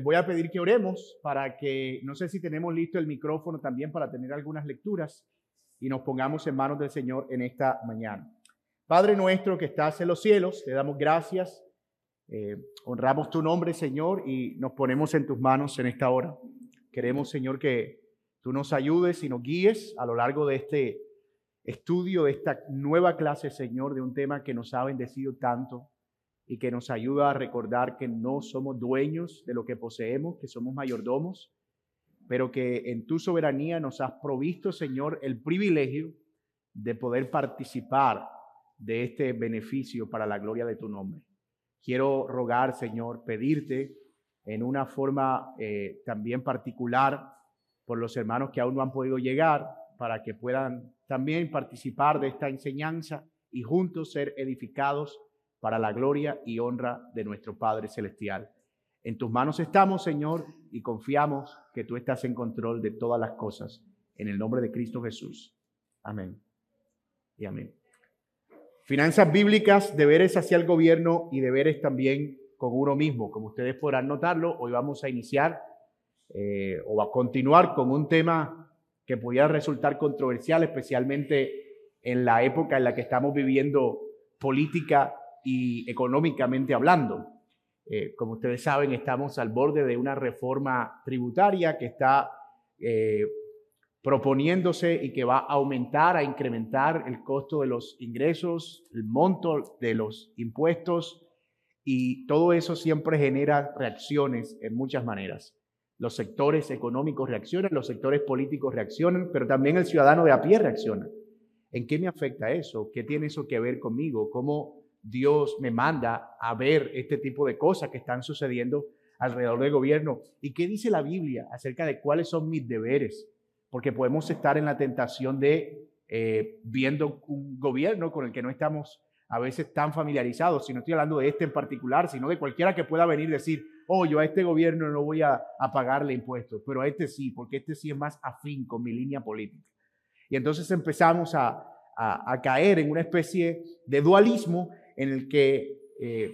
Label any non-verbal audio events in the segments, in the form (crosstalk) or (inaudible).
Les voy a pedir que oremos para que, no sé si tenemos listo el micrófono también para tener algunas lecturas y nos pongamos en manos del Señor en esta mañana. Padre nuestro que estás en los cielos, te damos gracias, eh, honramos tu nombre, Señor, y nos ponemos en tus manos en esta hora. Queremos, Señor, que tú nos ayudes y nos guíes a lo largo de este estudio, de esta nueva clase, Señor, de un tema que nos ha bendecido tanto y que nos ayuda a recordar que no somos dueños de lo que poseemos, que somos mayordomos, pero que en tu soberanía nos has provisto, Señor, el privilegio de poder participar de este beneficio para la gloria de tu nombre. Quiero rogar, Señor, pedirte en una forma eh, también particular por los hermanos que aún no han podido llegar, para que puedan también participar de esta enseñanza y juntos ser edificados para la gloria y honra de nuestro Padre Celestial. En tus manos estamos, Señor, y confiamos que tú estás en control de todas las cosas. En el nombre de Cristo Jesús. Amén. Y amén. Finanzas bíblicas, deberes hacia el gobierno y deberes también con uno mismo. Como ustedes podrán notarlo, hoy vamos a iniciar eh, o a continuar con un tema que pudiera resultar controversial, especialmente en la época en la que estamos viviendo política y económicamente hablando. Eh, como ustedes saben, estamos al borde de una reforma tributaria que está eh, proponiéndose y que va a aumentar, a incrementar el costo de los ingresos, el monto de los impuestos y todo eso siempre genera reacciones en muchas maneras. Los sectores económicos reaccionan, los sectores políticos reaccionan, pero también el ciudadano de a pie reacciona. ¿En qué me afecta eso? ¿Qué tiene eso que ver conmigo? ¿Cómo Dios me manda a ver este tipo de cosas que están sucediendo alrededor del gobierno. ¿Y qué dice la Biblia acerca de cuáles son mis deberes? Porque podemos estar en la tentación de eh, viendo un gobierno con el que no estamos a veces tan familiarizados, si no estoy hablando de este en particular, sino de cualquiera que pueda venir y decir, oh, yo a este gobierno no voy a, pagarle impuestos, pero a este sí, porque este sí es más afín con mi línea política. Y entonces empezamos a, a caer en una especie de dualismo en el que eh,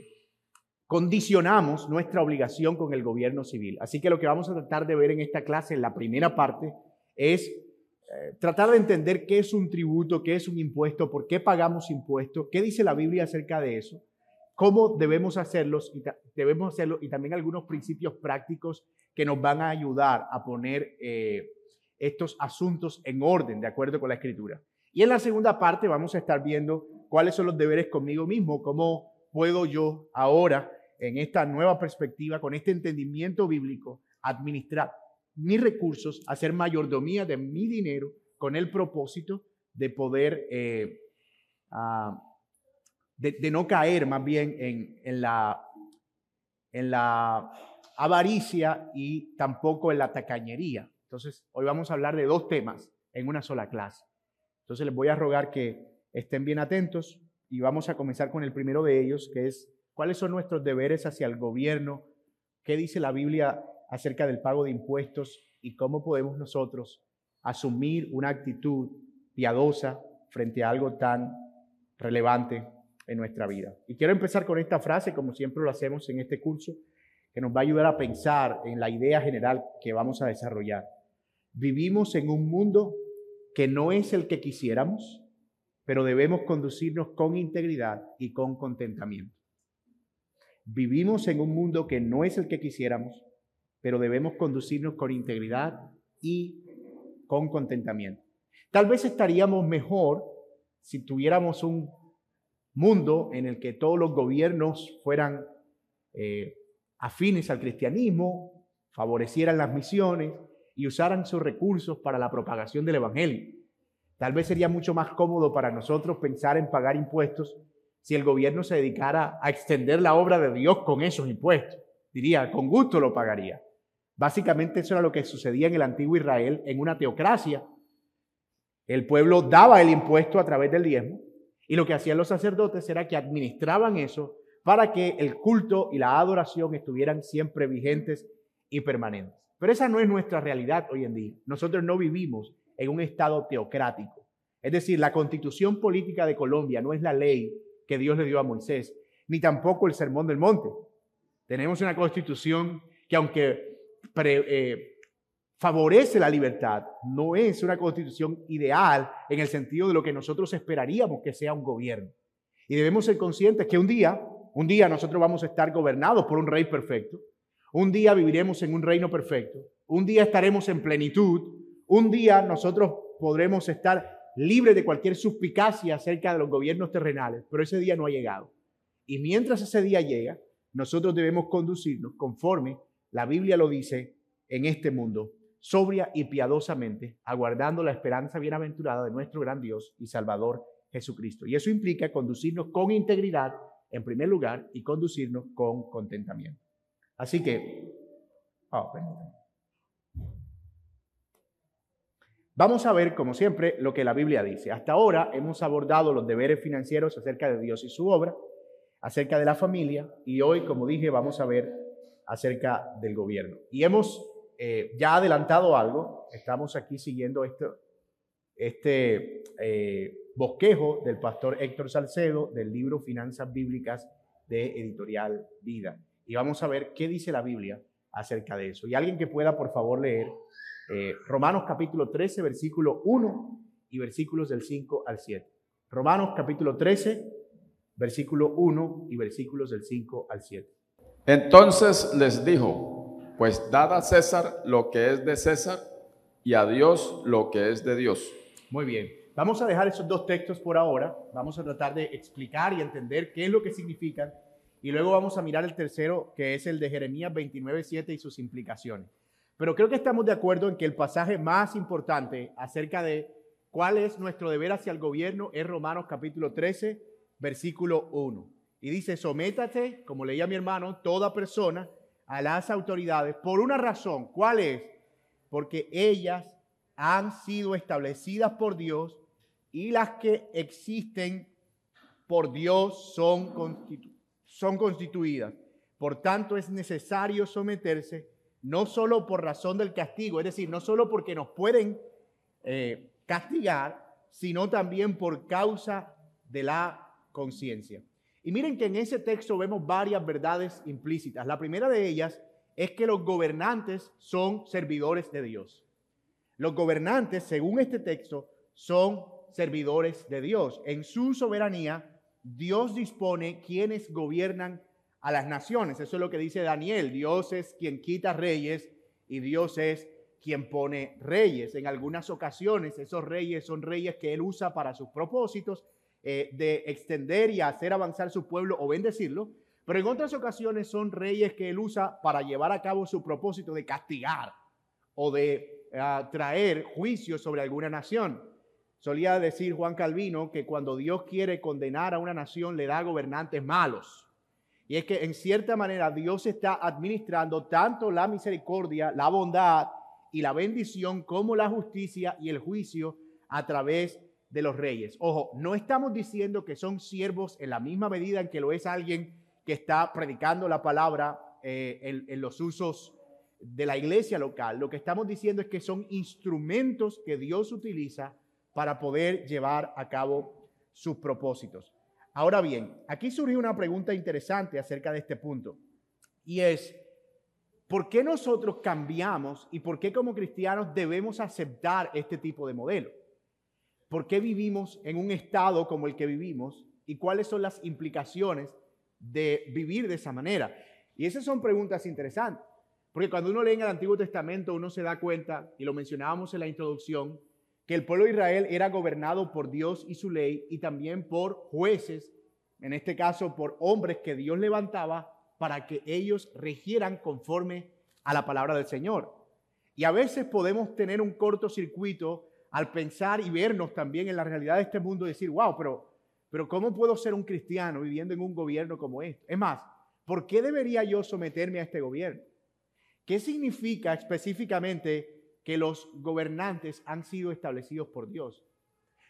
condicionamos nuestra obligación con el gobierno civil. Así que lo que vamos a tratar de ver en esta clase, en la primera parte, es eh, tratar de entender qué es un tributo, qué es un impuesto, por qué pagamos impuestos, qué dice la Biblia acerca de eso, cómo debemos hacerlos y, debemos hacerlo, y también algunos principios prácticos que nos van a ayudar a poner eh, estos asuntos en orden de acuerdo con la Escritura. Y en la segunda parte vamos a estar viendo cuáles son los deberes conmigo mismo, cómo puedo yo ahora, en esta nueva perspectiva, con este entendimiento bíblico, administrar mis recursos, hacer mayordomía de mi dinero con el propósito de poder, eh, ah, de, no caer más bien en, la, en la avaricia y tampoco en la tacañería. Entonces, hoy vamos a hablar de dos temas en una sola clase. Entonces les voy a rogar que estén bien atentos y vamos a comenzar con el primero de ellos, que es cuáles son nuestros deberes hacia el gobierno, qué dice la Biblia acerca del pago de impuestos y cómo podemos nosotros asumir una actitud piadosa frente a algo tan relevante en nuestra vida. Y quiero empezar con esta frase, como siempre lo hacemos en este curso, que nos va a ayudar a pensar en la idea general que vamos a desarrollar. Vivimos en un mundo que no es el que quisiéramos, pero debemos conducirnos con integridad y con contentamiento. Vivimos en un mundo que no es el que quisiéramos, pero debemos conducirnos con integridad y con contentamiento. Tal vez estaríamos mejor si tuviéramos un mundo en el que todos los gobiernos fueran eh, afines al cristianismo, favorecieran las misiones, y usaran sus recursos para la propagación del Evangelio. Tal vez sería mucho más cómodo para nosotros pensar en pagar impuestos si el gobierno se dedicara a extender la obra de Dios con esos impuestos. Diría, con gusto lo pagaría. Básicamente eso era lo que sucedía en el antiguo Israel en una teocracia. El pueblo daba el impuesto a través del diezmo y lo que hacían los sacerdotes era que administraban eso para que el culto y la adoración estuvieran siempre vigentes y permanentes. Pero esa no es nuestra realidad hoy en día. Nosotros no vivimos en un estado teocrático. Es decir, la constitución política de Colombia no es la ley que Dios le dio a Moisés, ni tampoco el sermón del monte. Tenemos una constitución que aunque eh, favorece la libertad, no es una constitución ideal en el sentido de lo que nosotros esperaríamos que sea un gobierno. Y debemos ser conscientes que un día, un día nosotros vamos a estar gobernados por un rey perfecto, un día viviremos en un reino perfecto, un día estaremos en plenitud, un día nosotros podremos estar libres de cualquier suspicacia acerca de los gobiernos terrenales, pero ese día no ha llegado. Y mientras ese día llega, nosotros debemos conducirnos conforme la Biblia lo dice en este mundo, sobria y piadosamente, aguardando la esperanza bienaventurada de nuestro gran Dios y Salvador Jesucristo. Y eso implica conducirnos con integridad en primer lugar y conducirnos con contentamiento. Así que, oh, Vamos a ver, como siempre, lo que la Biblia dice. Hasta ahora hemos abordado los deberes financieros acerca de Dios y su obra, acerca de la familia, y hoy, como dije, vamos a ver acerca del gobierno. Y hemos eh, ya adelantado algo, estamos aquí siguiendo esto, este eh, bosquejo del pastor Héctor Salcedo del libro Finanzas Bíblicas de Editorial Vida. Y vamos a ver qué dice la Biblia acerca de eso. Y alguien que pueda, por favor, leer eh, Romanos capítulo 13, versículo 1 y versículos del 5 al 7. Romanos capítulo 13, versículo 1 y versículos del 5 al 7. Entonces les dijo, pues dad a César lo que es de César y a Dios lo que es de Dios. Muy bien, vamos a dejar esos dos textos por ahora, vamos a tratar de explicar y entender qué es lo que significan y luego vamos a mirar el tercero que es el de Jeremías 29, 7 y sus implicaciones. Pero creo que estamos de acuerdo en que el pasaje más importante acerca de cuál es nuestro deber hacia el gobierno es Romanos capítulo 13, versículo 1. Y dice, sométate, como leía mi hermano, toda persona a las autoridades por una razón. ¿Cuál es? Porque ellas han sido establecidas por Dios y las que existen por Dios son, son constituidas. Por tanto, es necesario someterse no solo por razón del castigo, es decir, no solo porque nos pueden eh, castigar, sino también por causa de la conciencia. Y miren que en ese texto vemos varias verdades implícitas. La primera de ellas es que los gobernantes son servidores de Dios. Los gobernantes, según este texto, son servidores de Dios. En su soberanía, Dios dispone quienes gobiernan a las naciones. Eso es lo que dice Daniel. Dios es quien quita reyes y Dios es quien pone reyes. En algunas ocasiones esos reyes son reyes que Él usa para sus propósitos eh, de extender y hacer avanzar su pueblo o bendecirlo. Pero en otras ocasiones son reyes que Él usa para llevar a cabo su propósito de castigar o de eh, traer juicio sobre alguna nación. Solía decir Juan Calvino que cuando Dios quiere condenar a una nación le da gobernantes malos. Y es que en cierta manera Dios está administrando tanto la misericordia, la bondad y la bendición como la justicia y el juicio a través de los reyes. Ojo, no estamos diciendo que son siervos en la misma medida en que lo es alguien que está predicando la palabra eh, en, en los usos de la iglesia local. Lo que estamos diciendo es que son instrumentos que Dios utiliza para poder llevar a cabo sus propósitos. Ahora bien, aquí surge una pregunta interesante acerca de este punto. Y es, ¿por qué nosotros cambiamos y por qué como cristianos debemos aceptar este tipo de modelo? ¿Por qué vivimos en un estado como el que vivimos y cuáles son las implicaciones de vivir de esa manera? Y esas son preguntas interesantes, porque cuando uno lee en el Antiguo Testamento uno se da cuenta, y lo mencionábamos en la introducción, que el pueblo de Israel era gobernado por Dios y su ley y también por jueces, en este caso por hombres que Dios levantaba para que ellos regieran conforme a la palabra del Señor. Y a veces podemos tener un cortocircuito al pensar y vernos también en la realidad de este mundo y decir, wow, pero, pero ¿cómo puedo ser un cristiano viviendo en un gobierno como este? Es más, ¿por qué debería yo someterme a este gobierno? ¿Qué significa específicamente que los gobernantes han sido establecidos por Dios.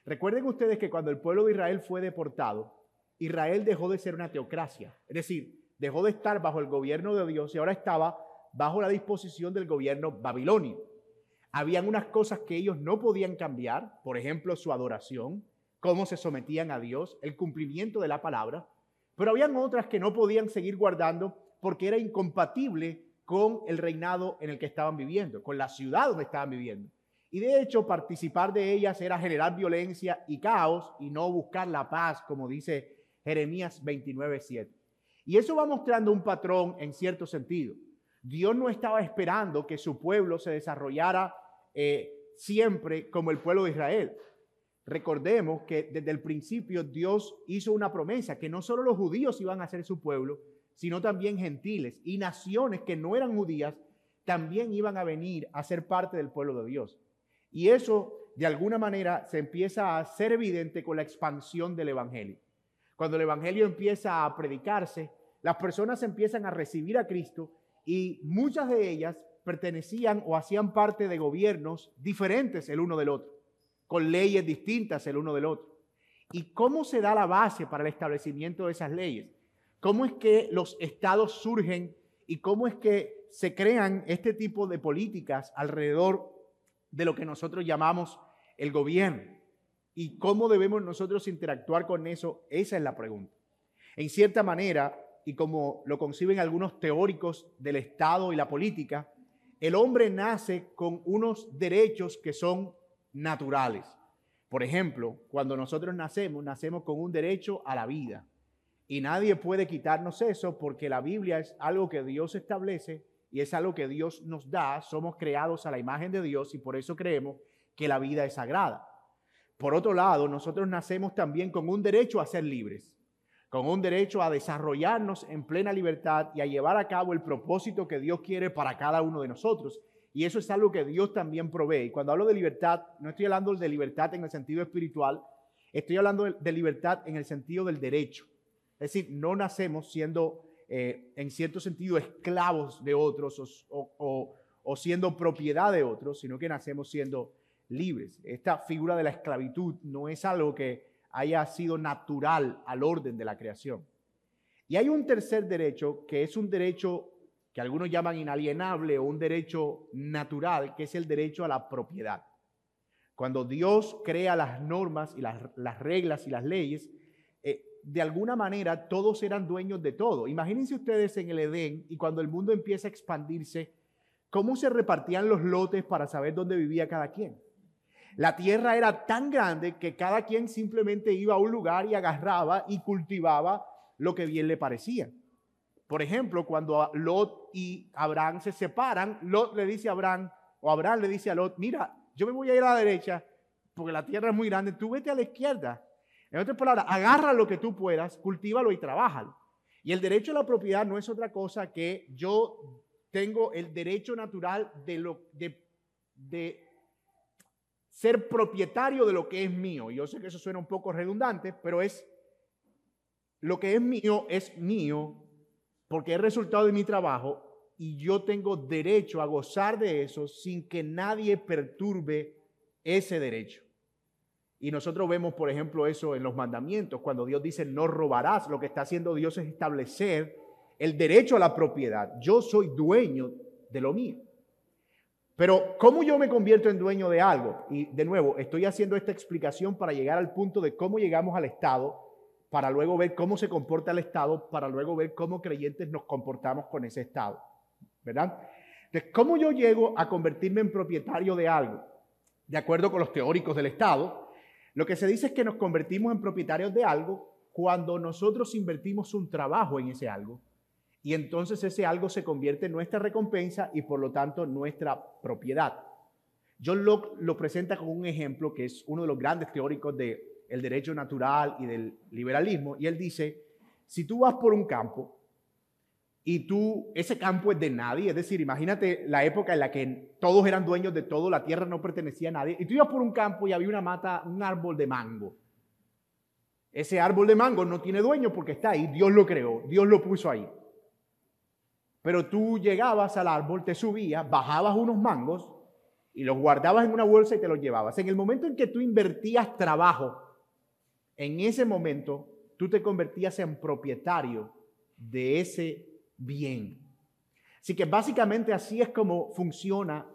Recuerden ustedes que cuando el pueblo de Israel fue deportado, Israel dejó de ser una teocracia, es decir, dejó de estar bajo el gobierno de Dios y ahora estaba bajo la disposición del gobierno babilonio. Habían unas cosas que ellos no podían cambiar, por ejemplo, su adoración, cómo se sometían a Dios, el cumplimiento de la palabra, pero habían otras que no podían seguir guardando porque era incompatible con el reinado en el que estaban viviendo, con la ciudad donde estaban viviendo. Y de hecho, participar de ellas era generar violencia y caos y no buscar la paz, como dice Jeremías 29:7. Y eso va mostrando un patrón en cierto sentido. Dios no estaba esperando que su pueblo se desarrollara eh, siempre como el pueblo de Israel. Recordemos que desde el principio Dios hizo una promesa, que no solo los judíos iban a ser su pueblo, sino también gentiles y naciones que no eran judías también iban a venir a ser parte del pueblo de Dios. Y eso de alguna manera se empieza a ser evidente con la expansión del Evangelio. Cuando el Evangelio empieza a predicarse, las personas empiezan a recibir a Cristo y muchas de ellas pertenecían o hacían parte de gobiernos diferentes el uno del otro con leyes distintas el uno del otro. ¿Y cómo se da la base para el establecimiento de esas leyes? ¿Cómo es que los estados surgen y cómo es que se crean este tipo de políticas alrededor de lo que nosotros llamamos el gobierno? ¿Y cómo debemos nosotros interactuar con eso? Esa es la pregunta. En cierta manera, y como lo conciben algunos teóricos del Estado y la política, el hombre nace con unos derechos que son naturales. Por ejemplo, cuando nosotros nacemos, nacemos con un derecho a la vida. Y nadie puede quitarnos eso porque la Biblia es algo que Dios establece y es algo que Dios nos da. Somos creados a la imagen de Dios y por eso creemos que la vida es sagrada. Por otro lado, nosotros nacemos también con un derecho a ser libres, con un derecho a desarrollarnos en plena libertad y a llevar a cabo el propósito que Dios quiere para cada uno de nosotros. Y eso es algo que Dios también provee. Y cuando hablo de libertad, no estoy hablando de libertad en el sentido espiritual, estoy hablando de libertad en el sentido del derecho. Es decir, no nacemos siendo, eh, en cierto sentido, esclavos de otros o, siendo propiedad de otros, sino que nacemos siendo libres. Esta figura de la esclavitud no es algo que haya sido natural al orden de la creación. Y hay un tercer derecho que es un derecho que algunos llaman inalienable o un derecho natural, que es el derecho a la propiedad. Cuando Dios crea las normas y las, reglas y las leyes, de alguna manera todos eran dueños de todo. Imagínense ustedes en el Edén y cuando el mundo empieza a expandirse, cómo se repartían los lotes para saber dónde vivía cada quien. La tierra era tan grande que cada quien simplemente iba a un lugar y agarraba y cultivaba lo que bien le parecía. Por ejemplo, cuando Lot y Abraham se separan, Lot le dice a Abraham, o Abraham le dice a Lot, mira, yo me voy a ir a la derecha porque la tierra es muy grande, tú vete a la izquierda. En otras palabras, agarra lo que tú puedas, cultívalo y trabájalo. Y el derecho a la propiedad no es otra cosa que yo tengo el derecho natural de, de ser propietario de lo que es mío. Yo sé que eso suena un poco redundante, pero es lo que es mío es mío porque es resultado de mi trabajo y yo tengo derecho a gozar de eso sin que nadie perturbe ese derecho. Y nosotros vemos, por ejemplo, eso en los mandamientos, cuando Dios dice no robarás, lo que está haciendo Dios es establecer el derecho a la propiedad. Yo soy dueño de lo mío. Pero ¿cómo yo me convierto en dueño de algo? Y de nuevo, estoy haciendo esta explicación para llegar al punto de cómo llegamos al Estado para luego ver cómo se comporta el Estado, para luego ver cómo creyentes nos comportamos con ese Estado. ¿Verdad? Entonces, ¿cómo yo llego a convertirme en propietario de algo? De acuerdo con los teóricos del Estado, lo que se dice es que nos convertimos en propietarios de algo cuando nosotros invertimos un trabajo en ese algo y entonces ese algo se convierte en nuestra recompensa y por lo tanto nuestra propiedad. John Locke lo presenta como un ejemplo que es uno de los grandes teóricos de el derecho natural y del liberalismo, y él dice, si tú vas por un campo y tú, ese campo es de nadie, es decir, imagínate la época en la que todos eran dueños de todo, la tierra no pertenecía a nadie, y tú ibas por un campo y había una mata, un árbol de mango. Ese árbol de mango no tiene dueño porque está ahí, Dios lo creó, Dios lo puso ahí. Pero tú llegabas al árbol, te subías, bajabas unos mangos y los guardabas en una bolsa y te los llevabas. En el momento en que tú invertías trabajo en ese momento tú te convertías en propietario de ese bien. Así que básicamente así es como funciona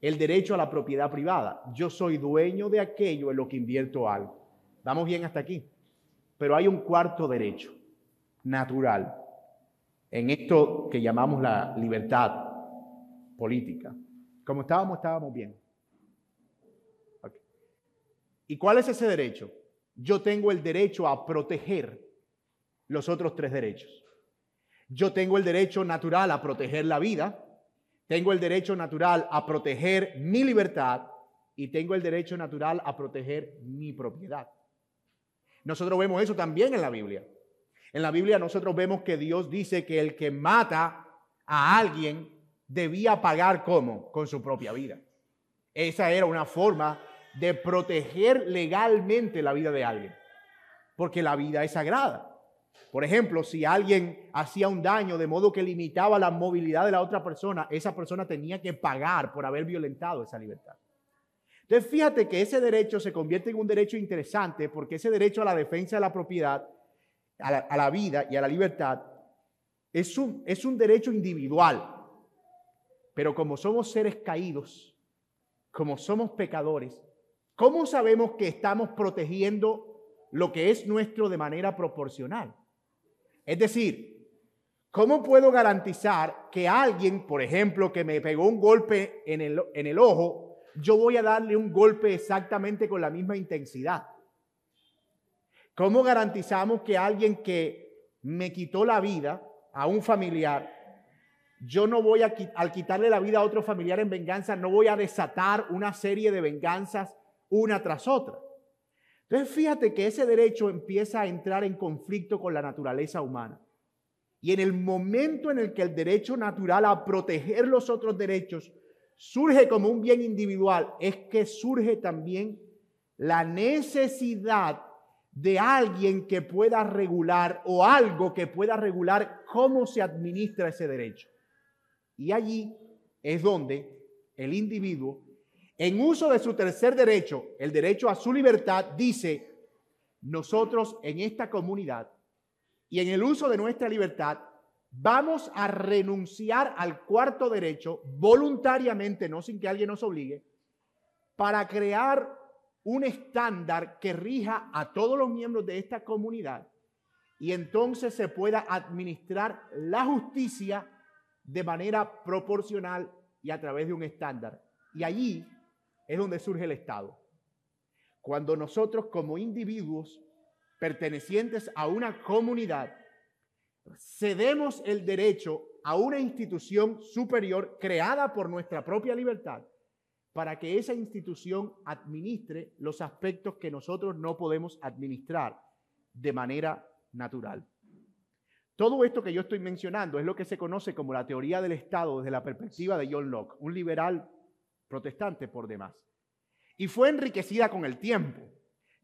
el derecho a la propiedad privada. Yo soy dueño de aquello en lo que invierto algo. Vamos bien hasta aquí. Pero hay un cuarto derecho natural en esto que llamamos la libertad política. Como estábamos, estábamos bien. ¿Y cuál es ese derecho? Yo tengo el derecho a proteger los otros tres derechos. Yo tengo el derecho natural a proteger la vida, tengo el derecho natural a proteger mi libertad y tengo el derecho natural a proteger mi propiedad. Nosotros vemos eso también en la Biblia. En la Biblia nosotros vemos que Dios dice que el que mata a alguien debía pagar como? Con su propia vida. Esa era una forma de proteger legalmente la vida de alguien, porque la vida es sagrada. Por ejemplo, si alguien hacía un daño de modo que limitaba la movilidad de la otra persona, esa persona tenía que pagar por haber violentado esa libertad. Entonces, fíjate que ese derecho se convierte en un derecho interesante porque ese derecho a la defensa de la propiedad, a la, vida y a la libertad, es un, es un derecho individual. Pero como somos seres caídos, como somos pecadores, ¿cómo sabemos que estamos protegiendo lo que es nuestro de manera proporcional? Es decir, ¿cómo puedo garantizar que alguien, por ejemplo, que me pegó un golpe en el, en el ojo, yo voy a darle un golpe exactamente con la misma intensidad? ¿Cómo garantizamos que alguien que me quitó la vida a un familiar, yo no voy a, al quitarle la vida a otro familiar en venganza, no voy a desatar una serie de venganzas una tras otra? Entonces fíjate que ese derecho empieza a entrar en conflicto con la naturaleza humana. Y en el momento en el que el derecho natural a proteger los otros derechos surge como un bien individual, es que surge también la necesidad de alguien que pueda regular o algo que pueda regular cómo se administra ese derecho. Y allí es donde el individuo en uso de su tercer derecho, el derecho a su libertad, dice, nosotros en esta comunidad y en el uso de nuestra libertad, vamos a renunciar al cuarto derecho voluntariamente, no sin que alguien nos obligue, para crear un estándar que rija a todos los miembros de esta comunidad y entonces se pueda administrar la justicia de manera proporcional y a través de un estándar. Y allí es donde surge el Estado. Cuando nosotros como individuos pertenecientes a una comunidad cedemos el derecho a una institución superior creada por nuestra propia libertad para que esa institución administre los aspectos que nosotros no podemos administrar de manera natural. Todo esto que yo estoy mencionando es lo que se conoce como la teoría del Estado desde la perspectiva de John Locke, un liberal protestante por demás. Y fue enriquecida con el tiempo.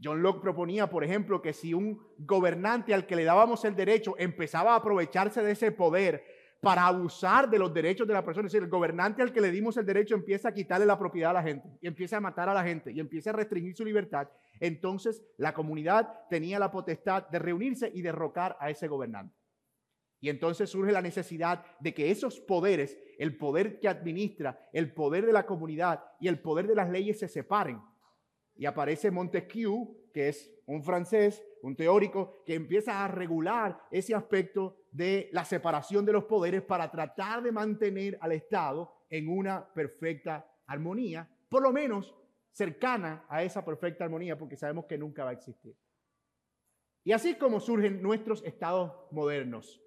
John Locke proponía, por ejemplo, que si un gobernante al que le dábamos el derecho empezaba a aprovecharse de ese poder para abusar de los derechos de la persona, es decir, el gobernante al que le dimos el derecho empieza a quitarle la propiedad a la gente y empieza a matar a la gente y empieza a restringir su libertad, entonces la comunidad tenía la potestad de reunirse y derrocar a ese gobernante. Y entonces surge la necesidad de que esos poderes, el poder que administra, el poder de la comunidad y el poder de las leyes se separen. Y aparece Montesquieu, que es un francés, un teórico, que empieza a regular ese aspecto de la separación de los poderes para tratar de mantener al Estado en una perfecta armonía, por lo menos cercana a esa perfecta armonía, porque sabemos que nunca va a existir. Y así es como surgen nuestros estados modernos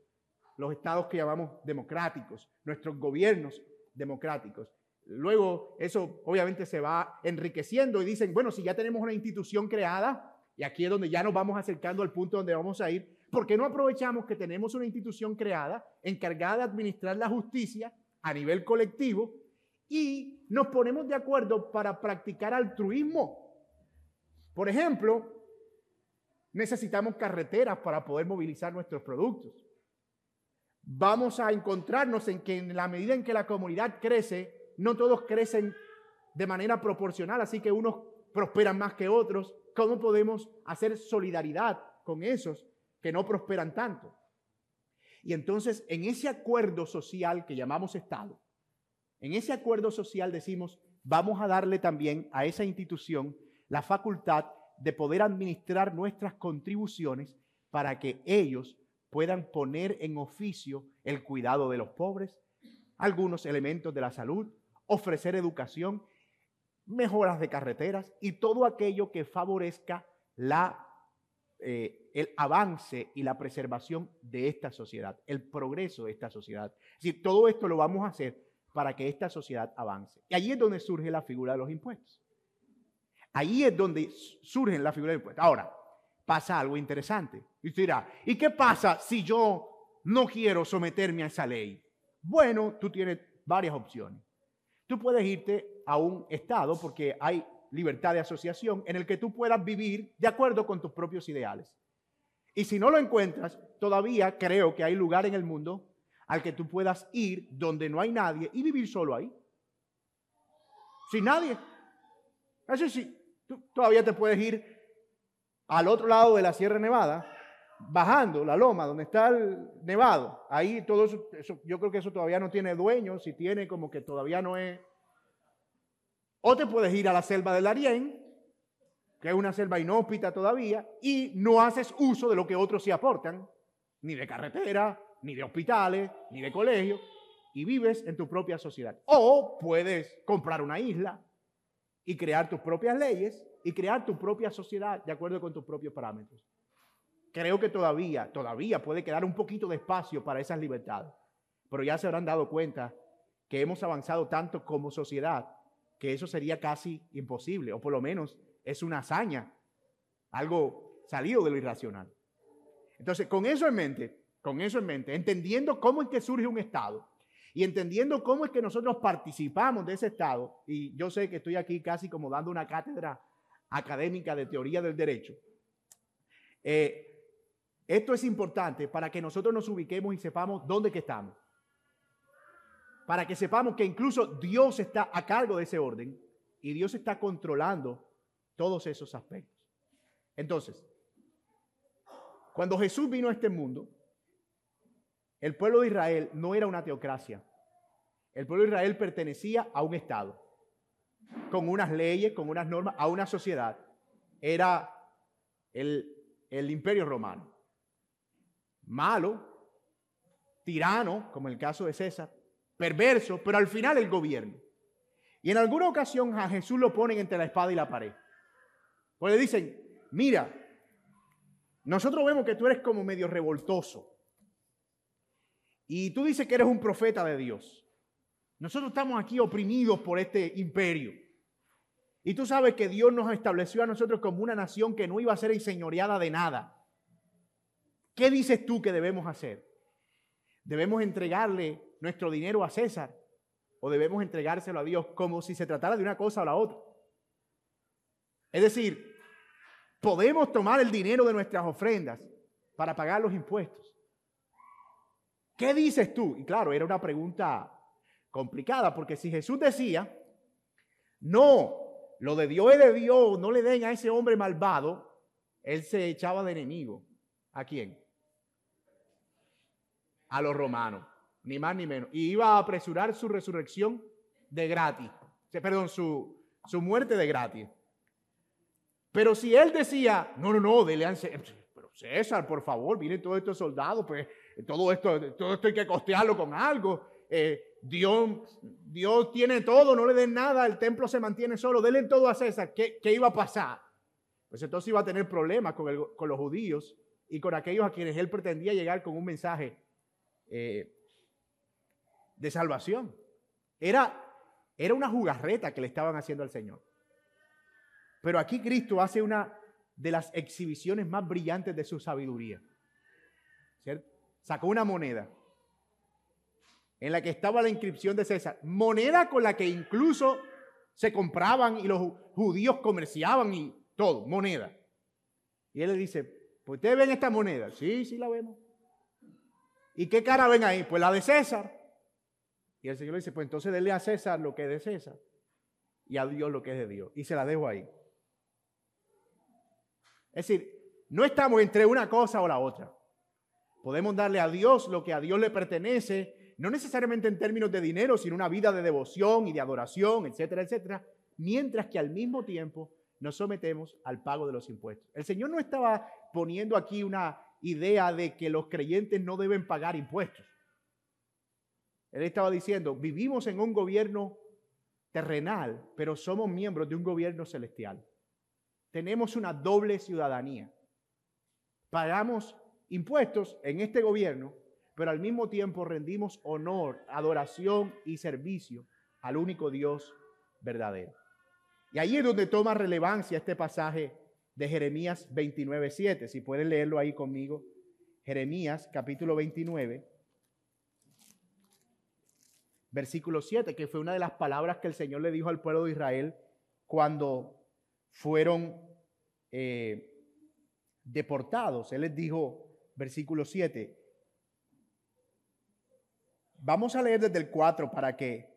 los estados que llamamos democráticos, nuestros gobiernos democráticos. Luego eso obviamente se va enriqueciendo y dicen, bueno, si ya tenemos una institución creada, y aquí es donde ya nos vamos acercando al punto donde vamos a ir, ¿por qué no aprovechamos que tenemos una institución creada encargada de administrar la justicia a nivel colectivo y nos ponemos de acuerdo para practicar altruismo? Por ejemplo, necesitamos carreteras para poder movilizar nuestros productos vamos a encontrarnos en que en la medida en que la comunidad crece, no todos crecen de manera proporcional, así que unos prosperan más que otros. ¿Cómo podemos hacer solidaridad con esos que no prosperan tanto? Y entonces, en ese acuerdo social que llamamos Estado, en ese acuerdo social decimos, vamos a darle también a esa institución la facultad de poder administrar nuestras contribuciones para que ellos puedan poner en oficio el cuidado de los pobres, algunos elementos de la salud, ofrecer educación, mejoras de carreteras y todo aquello que favorezca la, eh, el avance y la preservación de esta sociedad, el progreso de esta sociedad. Es decir, todo esto lo vamos a hacer para que esta sociedad avance. Y allí es donde surge la figura de los impuestos. Ahí es donde surge la figura de impuestos. Ahora, pasa algo interesante. Y usted dirá, ¿y qué pasa si yo no quiero someterme a esa ley? Bueno, tú tienes varias opciones. Tú puedes irte a un estado porque hay libertad de asociación en el que tú puedas vivir de acuerdo con tus propios ideales. Y si no lo encuentras, todavía creo que hay lugar en el mundo al que tú puedas ir donde no hay nadie y vivir solo ahí. Sin nadie. Eso sí, tú todavía te puedes ir al otro lado de la Sierra Nevada bajando la loma donde está el nevado, ahí todo eso, yo creo que eso todavía no tiene dueño, si tiene como que todavía no es. O te puedes ir a la selva del Arién, que es una selva inhóspita todavía, y no haces uso de lo que otros sí aportan, ni de carretera, ni de hospitales, ni de colegios, y vives en tu propia sociedad. O puedes comprar una isla y crear tus propias leyes y crear tu propia sociedad de acuerdo con tus propios parámetros creo que todavía, todavía puede quedar un poquito de espacio para esas libertades. Pero ya se habrán dado cuenta que hemos avanzado tanto como sociedad que eso sería casi imposible, o por lo menos es una hazaña, algo salido de lo irracional. Entonces, con eso en mente, con eso en mente, entendiendo cómo es que surge un Estado y entendiendo cómo es que nosotros participamos de ese Estado, y yo sé que estoy aquí casi como dando una cátedra académica de teoría del derecho, eh, esto es importante para que nosotros nos ubiquemos y sepamos dónde que estamos. Para que sepamos que incluso Dios está a cargo de ese orden y Dios está controlando todos esos aspectos. Entonces, cuando Jesús vino a este mundo, el pueblo de Israel no era una teocracia. El pueblo de Israel pertenecía a un Estado, con unas leyes, con unas normas, a una sociedad. Era el, el imperio romano malo, tirano, como el caso de César, perverso, pero al final el gobierno. Y en alguna ocasión a Jesús lo ponen entre la espada y la pared. Pues le dicen, mira, nosotros vemos que tú eres como medio revoltoso. Y tú dices que eres un profeta de Dios. Nosotros estamos aquí oprimidos por este imperio. Y tú sabes que Dios nos estableció a nosotros como una nación que no iba a ser enseñoreada de nada. ¿Qué dices tú que debemos hacer? ¿Debemos entregarle nuestro dinero a César o debemos entregárselo a Dios como si se tratara de una cosa o la otra? Es decir, podemos tomar el dinero de nuestras ofrendas para pagar los impuestos. ¿Qué dices tú? Y claro, era una pregunta complicada, porque si Jesús decía, no, lo de Dios es de Dios, no le den a ese hombre malvado, él se echaba de enemigo. ¿A quién? a los romanos, ni más ni menos. Y iba a apresurar su resurrección de gratis, perdón, su, su muerte de gratis. Pero si él decía, no, no, no, dele pero César, por favor, vienen todos estos soldados, pues todo esto, todo esto hay que costearlo con algo. Eh, Dios, Dios tiene todo, no le den nada, el templo se mantiene solo, denle todo a César. ¿Qué, qué iba a pasar? Pues entonces iba a tener problemas con, los judíos y con aquellos a quienes él pretendía llegar con un mensaje eh, de salvación. Era, era una jugarreta que le estaban haciendo al Señor. Pero aquí Cristo hace una de las exhibiciones más brillantes de su sabiduría. Sacó una moneda en la que estaba la inscripción de César. Moneda con la que incluso se compraban y los judíos comerciaban y todo, moneda. Y él le dice, pues ustedes ven esta moneda. Sí, sí la vemos. ¿Y qué cara ven ahí? Pues la de César. Y el Señor le dice, pues entonces denle a César lo que es de César y a Dios lo que es de Dios. Y se la dejo ahí. Es decir, no estamos entre una cosa o la otra. Podemos darle a Dios lo que a Dios le pertenece, no necesariamente en términos de dinero, sino una vida de devoción y de adoración, etcétera, etcétera, mientras que al mismo tiempo nos sometemos al pago de los impuestos. El Señor no estaba poniendo aquí una idea de que los creyentes no deben pagar impuestos. Él estaba diciendo, vivimos en un gobierno terrenal, pero somos miembros de un gobierno celestial. Tenemos una doble ciudadanía. Pagamos impuestos en este gobierno, pero al mismo tiempo rendimos honor, adoración y servicio al único Dios verdadero. Y ahí es donde toma relevancia este pasaje de Jeremías 29.7. Si pueden leerlo ahí conmigo. Jeremías capítulo 29, versículo 7, que fue una de las palabras que el Señor le dijo al pueblo de Israel cuando fueron eh, deportados. Él les dijo, versículo 7, vamos a leer desde el 4 para que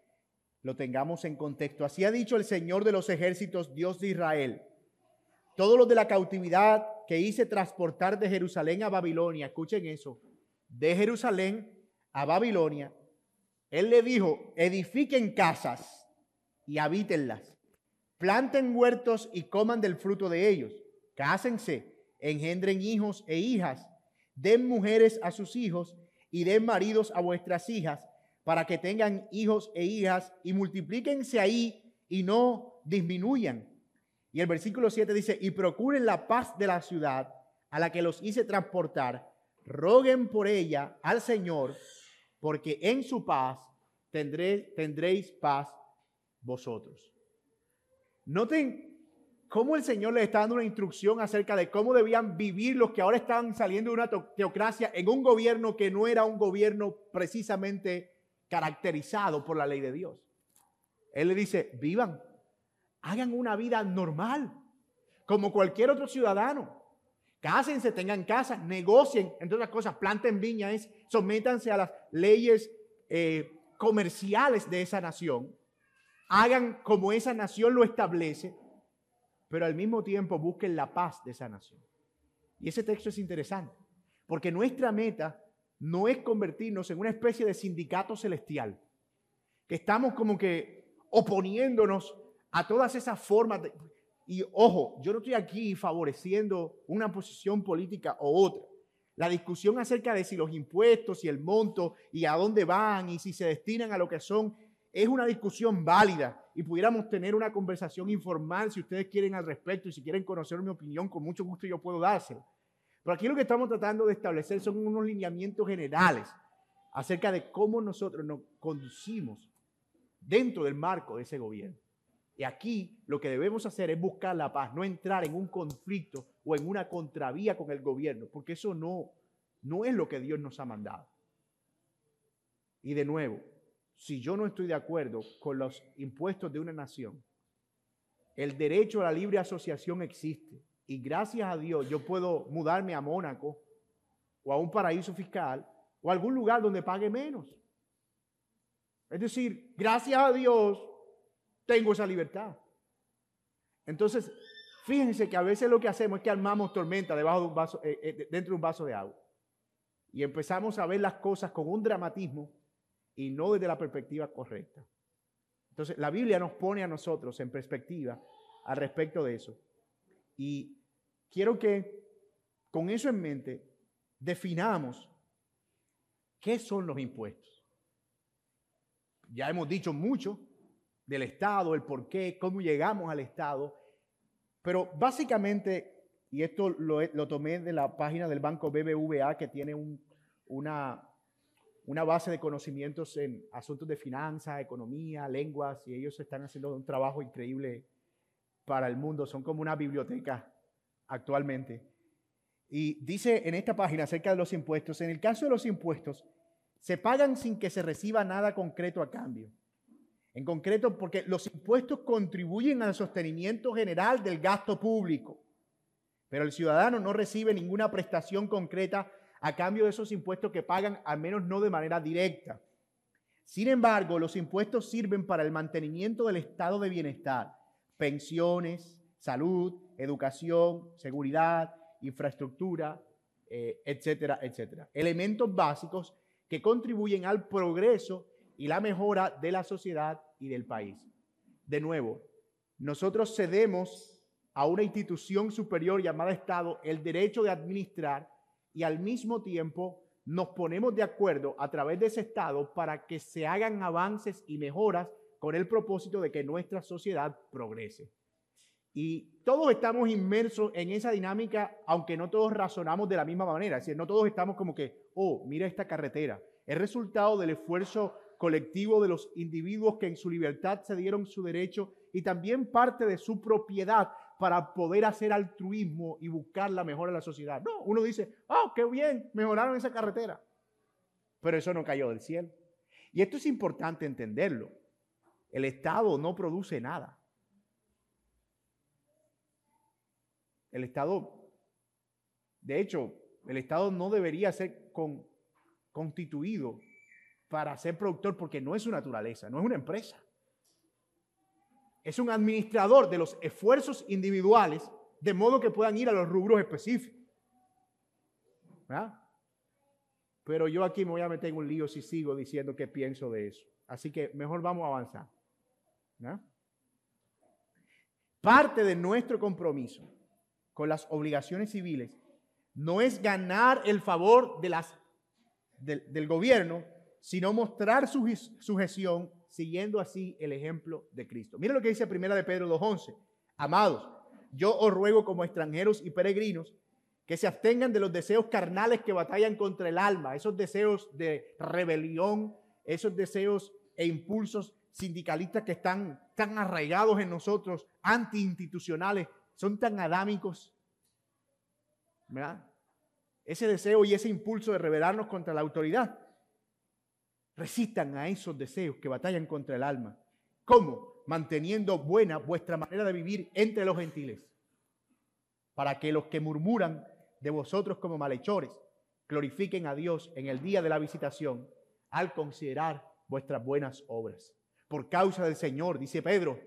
lo tengamos en contexto. Así ha dicho el Señor de los ejércitos, Dios de Israel todos los de la cautividad que hice transportar de Jerusalén a Babilonia, escuchen eso, de Jerusalén a Babilonia, él le dijo, edifiquen casas y habítenlas, planten huertos y coman del fruto de ellos, cásense, engendren hijos e hijas, den mujeres a sus hijos y den maridos a vuestras hijas, para que tengan hijos e hijas y multiplíquense ahí y no disminuyan y el versículo 7 dice, y procuren la paz de la ciudad a la que los hice transportar, roguen por ella al Señor, porque en su paz tendréis paz vosotros. Noten cómo el Señor les está dando una instrucción acerca de cómo debían vivir los que ahora están saliendo de una teocracia en un gobierno que no era un gobierno precisamente caracterizado por la ley de Dios. Él le dice, vivan hagan una vida normal, como cualquier otro ciudadano. Cásense, tengan casa, negocien, entre otras cosas, planten viñas, sométanse a las leyes eh, comerciales de esa nación. Hagan como esa nación lo establece, pero al mismo tiempo busquen la paz de esa nación. Y ese texto es interesante, porque nuestra meta no es convertirnos en una especie de sindicato celestial, que estamos como que oponiéndonos a todas esas formas de... Y ojo, yo no estoy aquí favoreciendo una posición política o otra. La discusión acerca de si los impuestos y el monto y a dónde van y si se destinan a lo que son es una discusión válida y pudiéramos tener una conversación informal si ustedes quieren al respecto y si quieren conocer mi opinión, con mucho gusto yo puedo dárselo. Pero aquí lo que estamos tratando de establecer son unos lineamientos generales acerca de cómo nosotros nos conducimos dentro del marco de ese gobierno. Y aquí lo que debemos hacer es buscar la paz, no entrar en un conflicto o en una contravía con el gobierno, porque eso no, no es lo que Dios nos ha mandado. Y de nuevo, si yo no estoy de acuerdo con los impuestos de una nación, el derecho a la libre asociación existe. Y gracias a Dios yo puedo mudarme a Mónaco o a un paraíso fiscal o a algún lugar donde pague menos. Es decir, gracias a Dios tengo esa libertad. Entonces, fíjense que a veces lo que hacemos es que armamos tormenta debajo de un vaso, eh, eh, dentro de un vaso de agua. Y empezamos a ver las cosas con un dramatismo y no desde la perspectiva correcta. Entonces, la Biblia nos pone a nosotros en perspectiva al respecto de eso. Y quiero que con eso en mente definamos qué son los impuestos. Ya hemos dicho mucho del Estado, el por qué, cómo llegamos al Estado. Pero básicamente, y esto lo, lo tomé de la página del banco BBVA, que tiene una, una base de conocimientos en asuntos de finanzas, economía, lenguas, y ellos están haciendo un trabajo increíble para el mundo. Son como una biblioteca actualmente. Y dice en esta página acerca de los impuestos, en el caso de los impuestos, se pagan sin que se reciba nada concreto a cambio. En concreto, porque los impuestos contribuyen al sostenimiento general del gasto público, pero el ciudadano no recibe ninguna prestación concreta a cambio de esos impuestos que pagan, al menos no de manera directa. Sin embargo, los impuestos sirven para el mantenimiento del estado de bienestar, pensiones, salud, educación, seguridad, infraestructura, eh, etcétera, etcétera. Elementos básicos que contribuyen al progreso y la mejora de la sociedad y del país. De nuevo, nosotros cedemos a una institución superior llamada Estado el derecho de administrar y al mismo tiempo nos ponemos de acuerdo a través de ese Estado para que se hagan avances y mejoras con el propósito de que nuestra sociedad progrese. Y todos estamos inmersos en esa dinámica, aunque no todos razonamos de la misma manera. Es decir, no todos estamos como que, oh, mira esta carretera. Es resultado del esfuerzo colectivo de los individuos que en su libertad se dieron su derecho y también parte de su propiedad para poder hacer altruismo y buscar la mejora de la sociedad. No, uno dice, oh, qué bien, mejoraron esa carretera. Pero eso no cayó del cielo. Y esto es importante entenderlo. El Estado no produce nada. El Estado, de hecho, el Estado no debería ser constituido para ser productor porque no es su naturaleza, no es una empresa es un administrador de los esfuerzos individuales de modo que puedan ir a los rubros específicos. Pero yo aquí me voy a meter en un lío si sigo diciendo que pienso de eso. Así que mejor vamos a avanzar. Parte de nuestro compromiso con las obligaciones civiles no es ganar el favor del gobierno, sino mostrar su sujeción siguiendo así el ejemplo de Cristo. Mira lo que dice Primera de Pedro 2.11. Amados, yo os ruego como extranjeros y peregrinos que se abstengan de los deseos carnales que batallan contra el alma, esos deseos de rebelión, esos deseos e impulsos sindicalistas que están tan arraigados en nosotros, antiinstitucionales, son tan adámicos. ¿Verdad? Ese deseo y ese impulso de rebelarnos contra la autoridad Resistan a esos deseos que batallan contra el alma. ¿Cómo? Manteniendo buena vuestra manera de vivir entre los gentiles, para que los que murmuran de vosotros como malhechores glorifiquen a Dios en el día de la visitación al considerar vuestras buenas obras. Por causa del Señor, dice Pedro,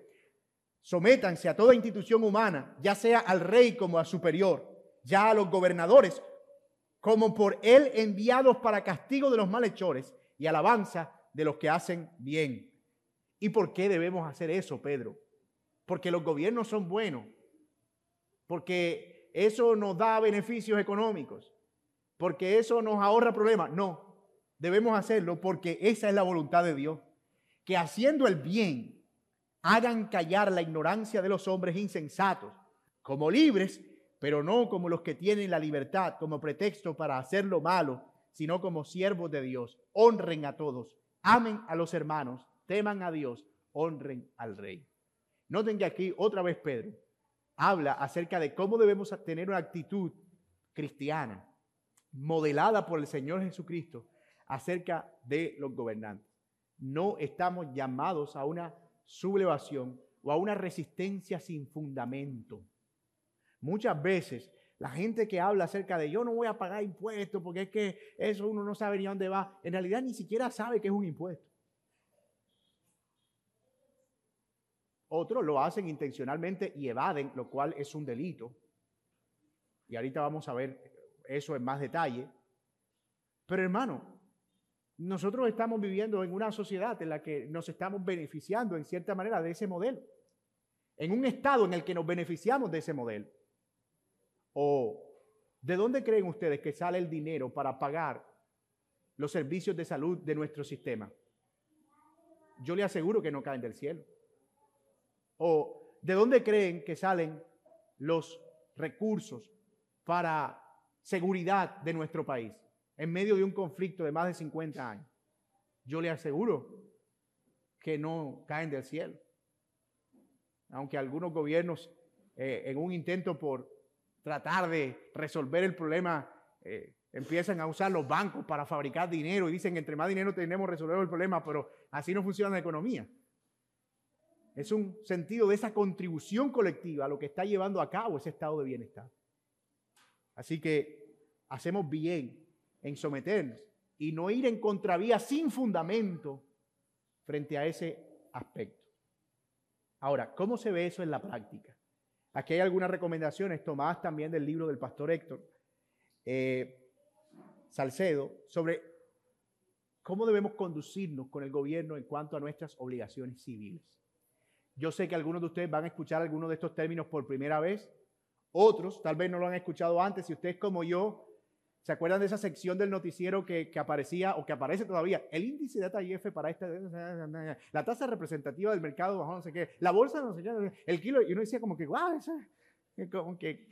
sométanse a toda institución humana, ya sea al rey como a superior, ya a los gobernadores, como por él enviados para castigo de los malhechores y alabanza de los que hacen bien. ¿Y por qué debemos hacer eso, Pedro? Porque los gobiernos son buenos, porque eso nos da beneficios económicos, porque eso nos ahorra problemas. No, debemos hacerlo porque esa es la voluntad de Dios. Que haciendo el bien hagan callar la ignorancia de los hombres insensatos, como libres, pero no como los que tienen la libertad como pretexto para hacer lo malo sino como siervos de Dios. Honren a todos, amen a los hermanos, teman a Dios, honren al rey. Noten que aquí otra vez Pedro habla acerca de cómo debemos tener una actitud cristiana, modelada por el Señor Jesucristo, acerca de los gobernantes. No estamos llamados a una sublevación o a una resistencia sin fundamento. Muchas veces la gente que habla acerca de yo no voy a pagar impuestos porque es que eso uno no sabe ni dónde va, en realidad ni siquiera sabe que es un impuesto. Otros lo hacen intencionalmente y evaden, lo cual es un delito. Y ahorita vamos a ver eso en más detalle. Pero hermano, nosotros estamos viviendo en una sociedad en la que nos estamos beneficiando en cierta manera de ese modelo. En un estado en el que nos beneficiamos de ese modelo. ¿O de dónde creen ustedes que sale el dinero para pagar los servicios de salud de nuestro sistema? Yo le aseguro que no caen del cielo. ¿O de dónde creen que salen los recursos para seguridad de nuestro país en medio de un conflicto de más de 50 años? Yo le aseguro que no caen del cielo. Aunque algunos gobiernos, eh, en un intento por tratar de resolver el problema, eh, empiezan a usar los bancos para fabricar dinero y dicen que entre más dinero tenemos resolver el problema, pero así no funciona la economía. Es un sentido de esa contribución colectiva a lo que está llevando a cabo ese estado de bienestar. Así que hacemos bien en someternos y no ir en contravía sin fundamento frente a ese aspecto. Ahora, ¿cómo se ve eso en la práctica? Aquí hay algunas recomendaciones tomadas también del libro del pastor Héctor eh, Salcedo sobre cómo debemos conducirnos con el gobierno en cuanto a nuestras obligaciones civiles. Yo sé que algunos de ustedes van a escuchar algunos de estos términos por primera vez, otros tal vez no lo han escuchado antes. Si ustedes como yo ¿Se acuerdan de esa sección del noticiero que, aparecía o que aparece todavía? El índice de data IF para esta, la tasa representativa del mercado bajo no sé qué, la bolsa no sé qué, el kilo, y uno decía como que, wow, como que...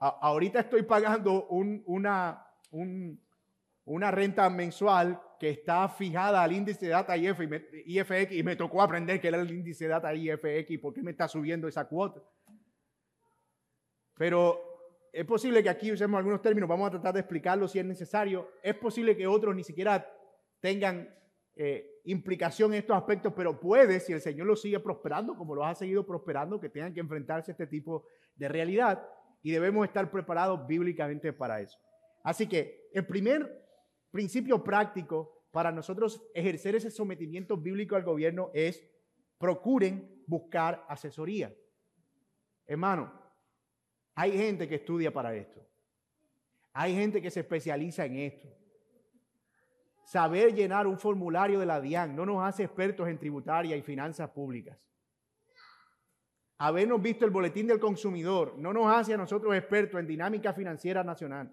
ahorita estoy pagando una, una renta mensual que está fijada al índice de data y IFX y me tocó aprender que era el índice de data IFX y por qué me está subiendo esa cuota. Pero es posible que aquí usemos algunos términos, vamos a tratar de explicarlo si es necesario. Es posible que otros ni siquiera tengan eh, implicación en estos aspectos, pero puede, si el Señor los sigue prosperando, como los ha seguido prosperando, que tengan que enfrentarse a este tipo de realidad y debemos estar preparados bíblicamente para eso. Así que el primer principio práctico para nosotros ejercer ese sometimiento bíblico al gobierno es procuren buscar asesoría. Hermano, hay gente que estudia para esto. Hay gente que se especializa en esto. Saber llenar un formulario de la DIAN no nos hace expertos en tributaria y finanzas públicas. Habernos visto el boletín del consumidor no nos hace a nosotros expertos en dinámica financiera nacional.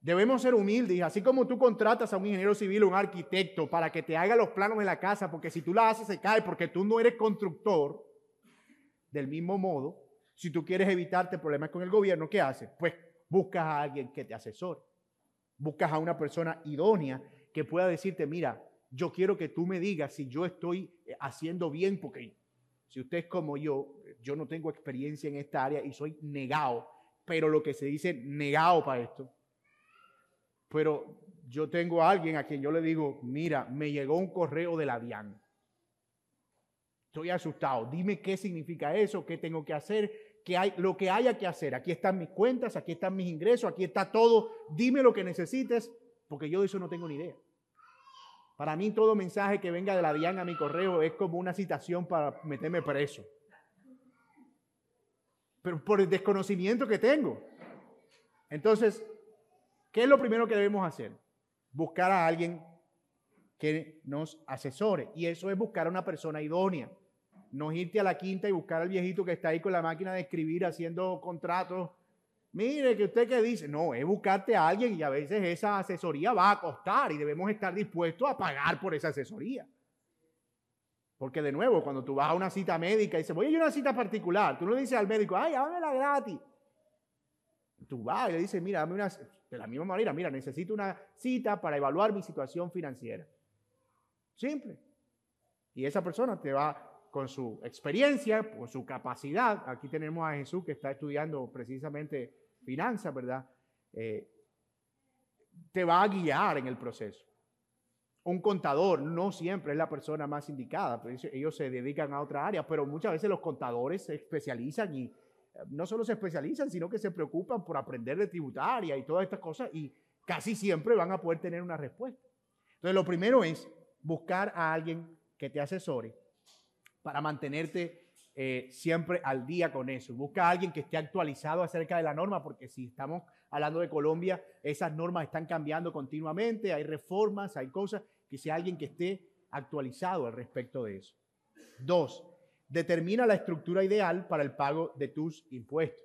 Debemos ser humildes, así como tú contratas a un ingeniero civil o un arquitecto para que te haga los planos de la casa, porque si tú la haces se cae porque tú no eres constructor, del mismo modo, si tú quieres evitarte problemas con el gobierno, ¿qué haces? Pues buscas a alguien que te asesore. Buscas a una persona idónea que pueda decirte, mira, yo quiero que tú me digas si yo estoy eh, haciendo bien, porque si usted es como yo, yo no tengo experiencia en esta área y soy negado, pero lo que se dice negado para esto. Pero yo tengo a alguien a quien yo le digo, mira, me llegó un correo de la DIAN. Estoy asustado. Dime qué significa eso, qué tengo que hacer, que hay, lo que haya que hacer. Aquí están mis cuentas, aquí están mis ingresos, aquí está todo. Dime lo que necesites, porque yo de eso no tengo ni idea. Para mí todo mensaje que venga de la DIAN a mi correo es como una citación para meterme preso. Pero por el desconocimiento que tengo. Entonces, ¿qué es lo primero que debemos hacer? Buscar a alguien que nos asesore. Y eso es buscar a una persona idónea. No irte a la quinta y buscar al viejito que está ahí con la máquina de escribir haciendo contratos. Mire, que usted qué dice. No, es buscarte a alguien y a veces esa asesoría va a costar y debemos estar dispuestos a pagar por esa asesoría. Porque de nuevo, cuando tú vas a una cita médica y dices, voy a ir a una cita particular, tú no le dices al médico, ay, la gratis. Tú vas y le dices, mira, dame una, de la misma manera, mira, necesito una cita para evaluar mi situación financiera. Simple. Y esa persona te va con su experiencia, con su capacidad. Aquí tenemos a Jesús que está estudiando precisamente finanzas, ¿verdad? Eh, te va a guiar en el proceso. Un contador no siempre es la persona más indicada, ellos se dedican a otra área, pero muchas veces los contadores se especializan y eh, no solo se especializan, sino que se preocupan por aprender de tributaria y todas estas cosas y casi siempre van a poder tener una respuesta. Entonces, lo primero es buscar a alguien que te asesore para mantenerte eh, siempre al día con eso. Busca a alguien que esté actualizado acerca de la norma, porque si estamos hablando de Colombia, esas normas están cambiando continuamente, hay reformas, hay cosas, que sea alguien que esté actualizado al respecto de eso. Dos, determina la estructura ideal para el pago de tus impuestos.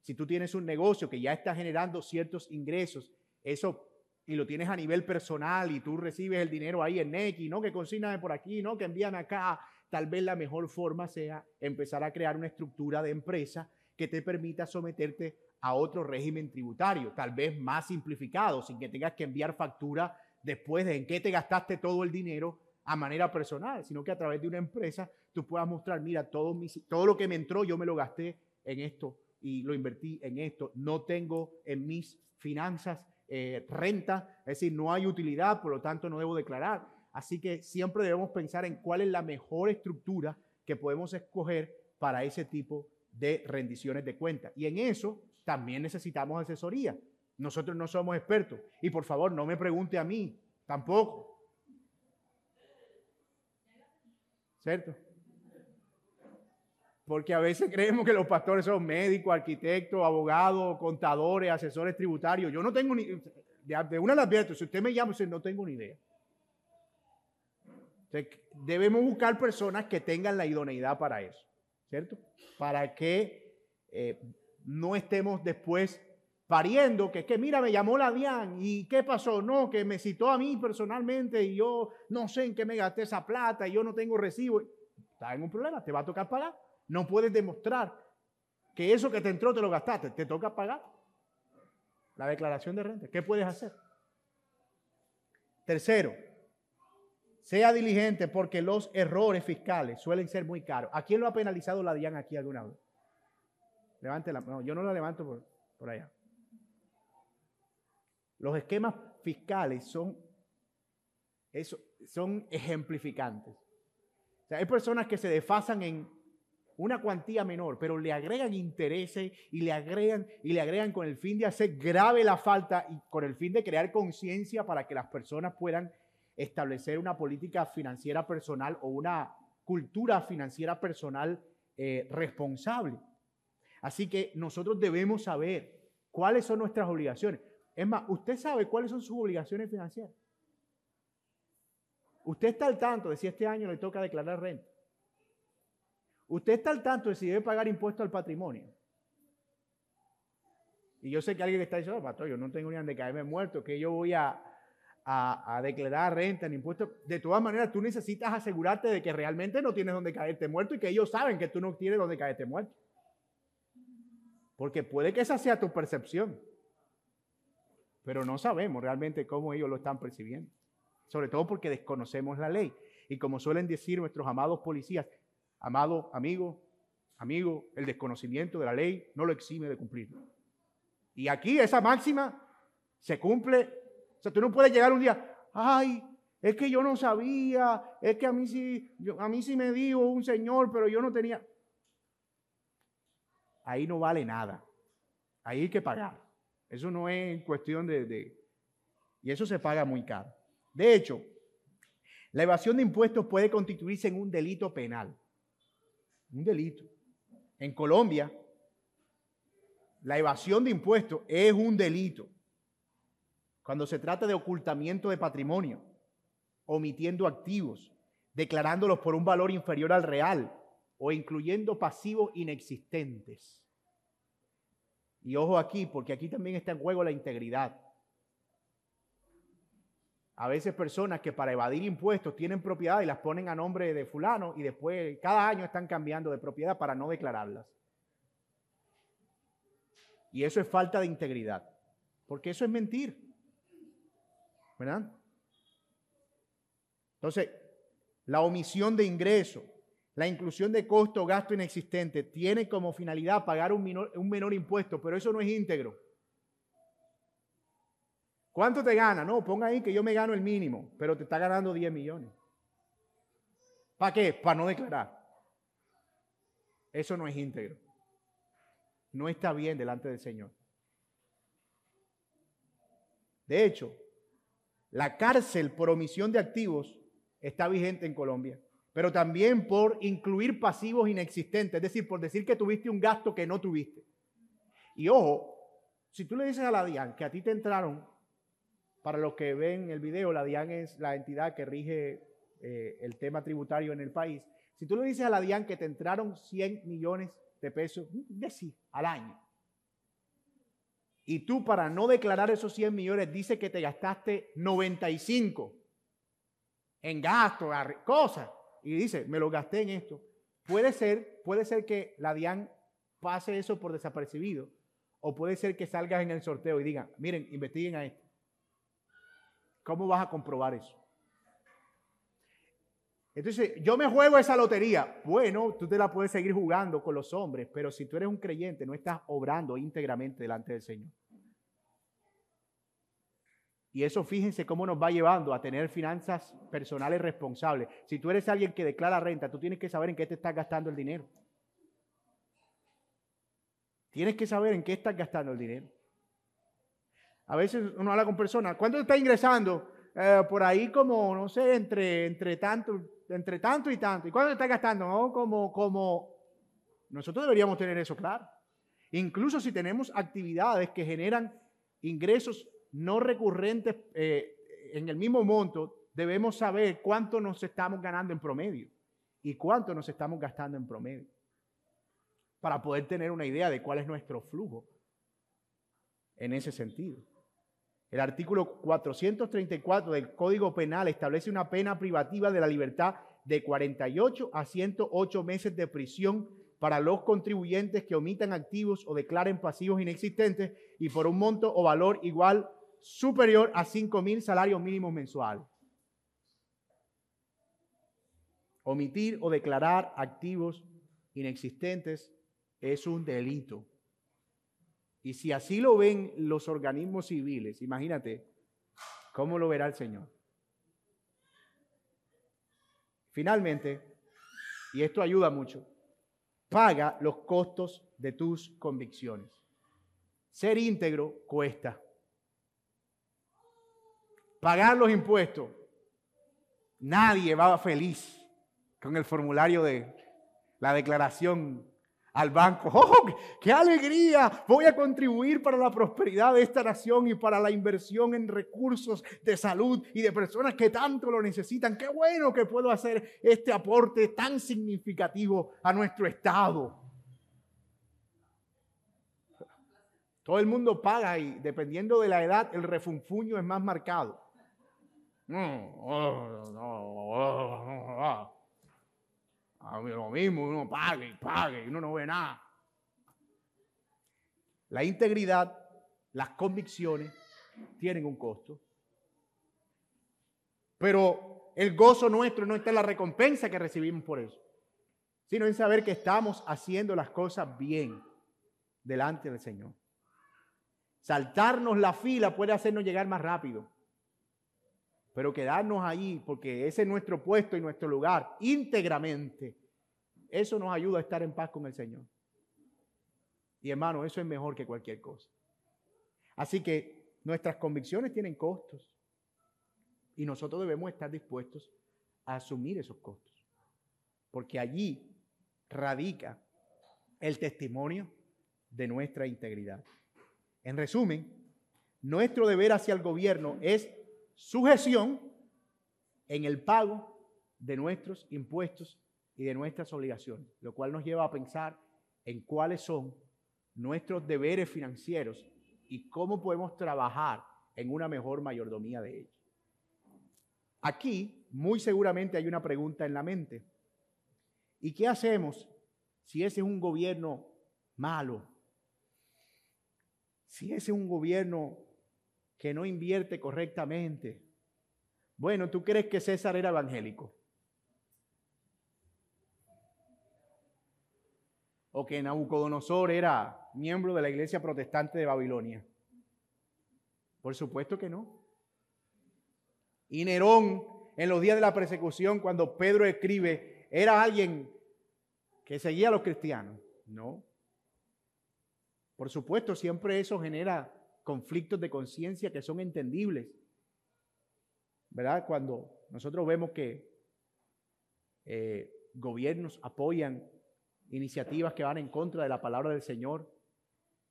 Si tú tienes un negocio que ya está generando ciertos ingresos, eso y lo tienes a nivel personal y tú recibes el dinero ahí en Neki, no que consigname por aquí, no que envíame acá, tal vez la mejor forma sea empezar a crear una estructura de empresa que te permita someterte a otro régimen tributario, tal vez más simplificado, sin que tengas que enviar factura después de en qué te gastaste todo el dinero a manera personal, sino que a través de una empresa tú puedas mostrar, mira, todo, todo lo que me entró yo me lo gasté en esto y lo invertí en esto. No tengo en mis finanzas eh, renta, es decir, no hay utilidad, por lo tanto no debo declarar. Así que siempre debemos pensar en cuál es la mejor estructura que podemos escoger para ese tipo de rendiciones de cuenta. Y en eso también necesitamos asesoría. Nosotros no somos expertos. Y por favor, no me pregunte a mí, tampoco. ¿Cierto? Porque a veces creemos que los pastores son médicos, arquitectos, abogados, contadores, asesores tributarios. Yo no tengo ni... De una las advierto, si usted me llama, no tengo ni idea debemos buscar personas que tengan la idoneidad para eso, ¿cierto? Para que eh, no estemos después pariendo, que, que mira, me llamó la DIAN y qué pasó, no, que me citó a mí personalmente y yo no sé en qué me gasté esa plata y yo no tengo recibo. Estás en un problema, te va a tocar pagar. No puedes demostrar que eso que te entró te lo gastaste, te toca pagar la declaración de renta. ¿Qué puedes hacer? Tercero, sea diligente porque los errores fiscales suelen ser muy caros. ¿A quién lo ha penalizado la DIAN aquí alguna vez? Levante la mano. yo no la levanto por, por allá. Los esquemas fiscales son, eso, son ejemplificantes. O sea, hay personas que se desfasan en una cuantía menor, pero le agregan intereses y le agregan y le agregan con el fin de hacer grave la falta y con el fin de crear conciencia para que las personas puedan establecer una política financiera personal o una cultura financiera personal eh, responsable. Así que nosotros debemos saber cuáles son nuestras obligaciones. Es más, usted sabe cuáles son sus obligaciones financieras. Usted está al tanto de si este año le toca declarar renta. Usted está al tanto de si debe pagar impuesto al patrimonio. Y yo sé que alguien está diciendo, oh, yo no tengo ni de caerme muerto, que yo voy a, a, declarar renta en impuestos. De todas maneras, tú necesitas asegurarte de que realmente no tienes donde caerte muerto y que ellos saben que tú no tienes donde caerte muerto. Porque puede que esa sea tu percepción pero no sabemos realmente cómo ellos lo están percibiendo. Sobre todo porque desconocemos la ley. Y como suelen decir nuestros amados policías, amado amigo, amigo, el desconocimiento de la ley no lo exime de cumplirlo. Y aquí esa máxima se cumple. O sea, tú no puedes llegar un día, ay, es que yo no sabía, es que a mí sí, a mí sí me dijo un señor, pero yo no tenía. Ahí no vale nada. Ahí hay que pagar. Eso no es cuestión de, Y eso se paga muy caro. De hecho, la evasión de impuestos puede constituirse en un delito penal. Un delito. En Colombia, la evasión de impuestos es un delito. Cuando se trata de ocultamiento de patrimonio, omitiendo activos, declarándolos por un valor inferior al real o incluyendo pasivos inexistentes. Y ojo aquí, porque aquí también está en juego la integridad. A veces personas que para evadir impuestos tienen propiedad y las ponen a nombre de fulano y después cada año están cambiando de propiedad para no declararlas. Y eso es falta de integridad, porque eso es mentir. ¿Verdad? Entonces, la omisión de ingresos la inclusión de costo o gasto inexistente tiene como finalidad pagar un menor, un menor impuesto, pero eso no es íntegro. ¿Cuánto te gana? No, ponga ahí que yo me gano el mínimo, pero te está ganando 10 millones. ¿Para qué? Para no declarar. Eso no es íntegro. No está bien delante del Señor. De hecho, la cárcel por omisión de activos está vigente en Colombia pero también por incluir pasivos inexistentes, es decir, por decir que tuviste un gasto que no tuviste. Y ojo, si tú le dices a la DIAN que a ti te entraron, para los que ven el video, la DIAN es la entidad que rige eh, el tema tributario en el país. Si tú le dices a la DIAN que te entraron 100 millones de pesos, decir, al año, y tú para no declarar esos 100 millones dices que te gastaste 95 en gastos, cosas, y dice, me lo gasté en esto. Puede ser, puede ser que la DIAN pase eso por desapercibido. O puede ser que salgas en el sorteo y digan, miren, investiguen a esto. ¿Cómo vas a comprobar eso? Entonces, yo me juego esa lotería. Bueno, tú te la puedes seguir jugando con los hombres, pero si tú eres un creyente, no estás obrando íntegramente delante del Señor. Y eso fíjense cómo nos va llevando a tener finanzas personales responsables. Si tú eres alguien que declara renta, tú tienes que saber en qué te estás gastando el dinero. Tienes que saber en qué estás gastando el dinero. A veces uno habla con personas, ¿cuánto está ingresando? Eh, por ahí como, no sé, entre, entre, tanto, entre tanto y tanto. ¿Y cuánto te estás gastando? Como, como... Nosotros deberíamos tener eso claro. Incluso si tenemos actividades que generan ingresos no recurrentes eh, en el mismo monto, debemos saber cuánto nos estamos ganando en promedio y cuánto nos estamos gastando en promedio. para poder tener una idea de cuál es nuestro flujo en ese sentido. El artículo 434 del Código Penal establece una pena privativa de la libertad de 48 a 108 meses de prisión para los contribuyentes que omitan activos o declaren pasivos inexistentes y por un monto o valor igual superior a 5 mil salarios mínimos mensuales. Omitir o declarar activos inexistentes es un delito. Y si así lo ven los organismos civiles, imagínate cómo lo verá el Señor. Finalmente, y esto ayuda mucho, paga los costos de tus convicciones. Ser íntegro cuesta. Pagar los impuestos. Nadie va feliz con el formulario de la declaración al banco. (laughs) ¡Oh, qué alegría! Voy a contribuir para la prosperidad de esta nación y para la inversión en recursos de salud y de personas que tanto lo necesitan. Qué bueno que puedo hacer este aporte tan significativo a nuestro Estado. Todo el mundo paga y dependiendo de la edad el refunfuño es más marcado. Lo mismo, uno pague y pague y uno no ve nada. La integridad, las convicciones tienen un costo. Pero el gozo nuestro no está en la recompensa que recibimos por eso, sino en saber que estamos haciendo las cosas bien delante del Señor. Saltarnos la fila puede hacernos llegar más rápido, pero quedarnos ahí, porque ese es nuestro puesto y nuestro lugar, íntegramente, eso nos ayuda a estar en paz con el Señor. Y hermano, eso es mejor que cualquier cosa. Así que nuestras convicciones tienen costos y nosotros debemos estar dispuestos a asumir esos costos, porque allí radica el testimonio de nuestra integridad. En resumen, nuestro deber hacia el gobierno es sujeción en el pago de nuestros impuestos y de nuestras obligaciones, lo cual nos lleva a pensar en cuáles son nuestros deberes financieros y cómo podemos trabajar en una mejor mayordomía de ellos. Aquí, muy seguramente hay una pregunta en la mente. ¿Y qué hacemos si ese es un gobierno malo? Si ese es un gobierno que no invierte correctamente. Bueno, ¿tú crees que César era evangélico? ¿O que Nabucodonosor era miembro de la iglesia protestante de Babilonia? Por supuesto que no. Y Nerón, en los días de la persecución, cuando Pedro escribe, era alguien que seguía a los cristianos. No. Por supuesto, siempre eso genera conflictos de conciencia que son entendibles. ¿Verdad? Cuando nosotros vemos que eh, gobiernos apoyan iniciativas que van en contra de la palabra del Señor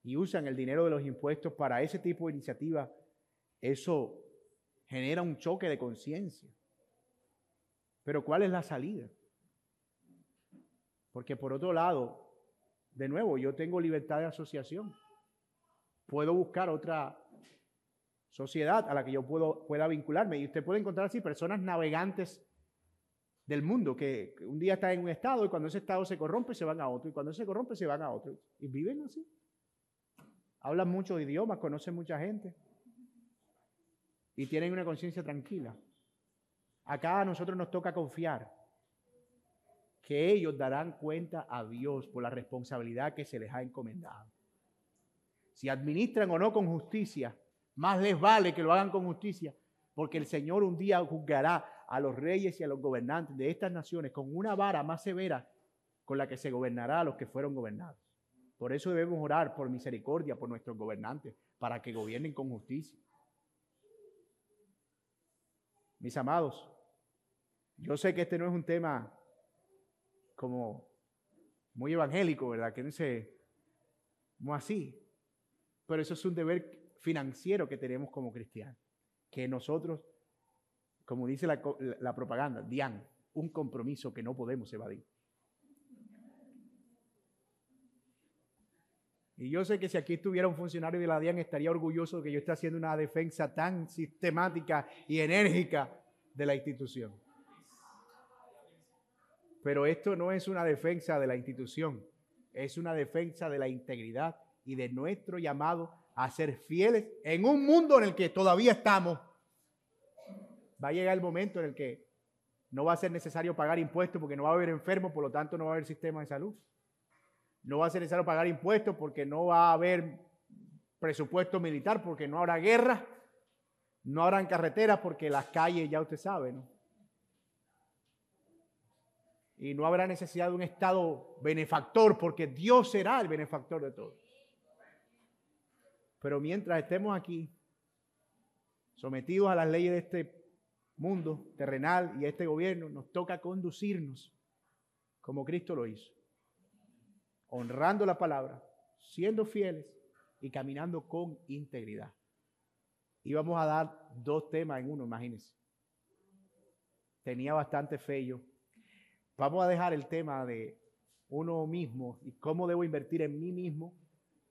y usan el dinero de los impuestos para ese tipo de iniciativas, eso genera un choque de conciencia. Pero ¿cuál es la salida? Porque por otro lado, de nuevo, yo tengo libertad de asociación puedo buscar otra sociedad a la que yo puedo, pueda vincularme. Y usted puede encontrar así personas navegantes del mundo que un día están en un estado y cuando ese estado se corrompe se van a otro y cuando se corrompe se van a otro. Y viven así. Hablan muchos idiomas, conocen mucha gente y tienen una conciencia tranquila. Acá a nosotros nos toca confiar que ellos darán cuenta a Dios por la responsabilidad que se les ha encomendado si administran o no con justicia, más les vale que lo hagan con justicia, porque el Señor un día juzgará a los reyes y a los gobernantes de estas naciones con una vara más severa con la que se gobernará a los que fueron gobernados. Por eso debemos orar por misericordia por nuestros gobernantes, para que gobiernen con justicia. Mis amados, yo sé que este no es un tema como muy evangélico, ¿verdad? Que no sé, así. Pero eso es un deber financiero que tenemos como cristianos. Que nosotros, como dice la, propaganda, dian, un compromiso que no podemos evadir. Y yo sé que si aquí estuviera un funcionario de la DIAN estaría orgulloso de que yo esté haciendo una defensa tan sistemática y enérgica de la institución. Pero esto no es una defensa de la institución, es una defensa de la integridad y de nuestro llamado a ser fieles en un mundo en el que todavía estamos. Va a llegar el momento en el que no va a ser necesario pagar impuestos porque no va a haber enfermos, por lo tanto no va a haber sistema de salud. No va a ser necesario pagar impuestos porque no va a haber presupuesto militar, porque no habrá guerra, no habrán carreteras porque las calles ya usted sabe, ¿no? Y no habrá necesidad de un Estado benefactor porque Dios será el benefactor de todos. Pero mientras estemos aquí, sometidos a las leyes de este mundo terrenal y a este gobierno, nos toca conducirnos como Cristo lo hizo honrando la palabra, siendo fieles y caminando con integridad. Y vamos a dar dos temas en uno, imagínense. Tenía bastante fe yo. Vamos a dejar el tema de uno mismo y cómo debo invertir en mí mismo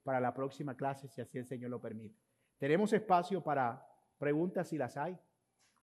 para la próxima clase, si así el Señor lo permite. Tenemos espacio para preguntas si las hay.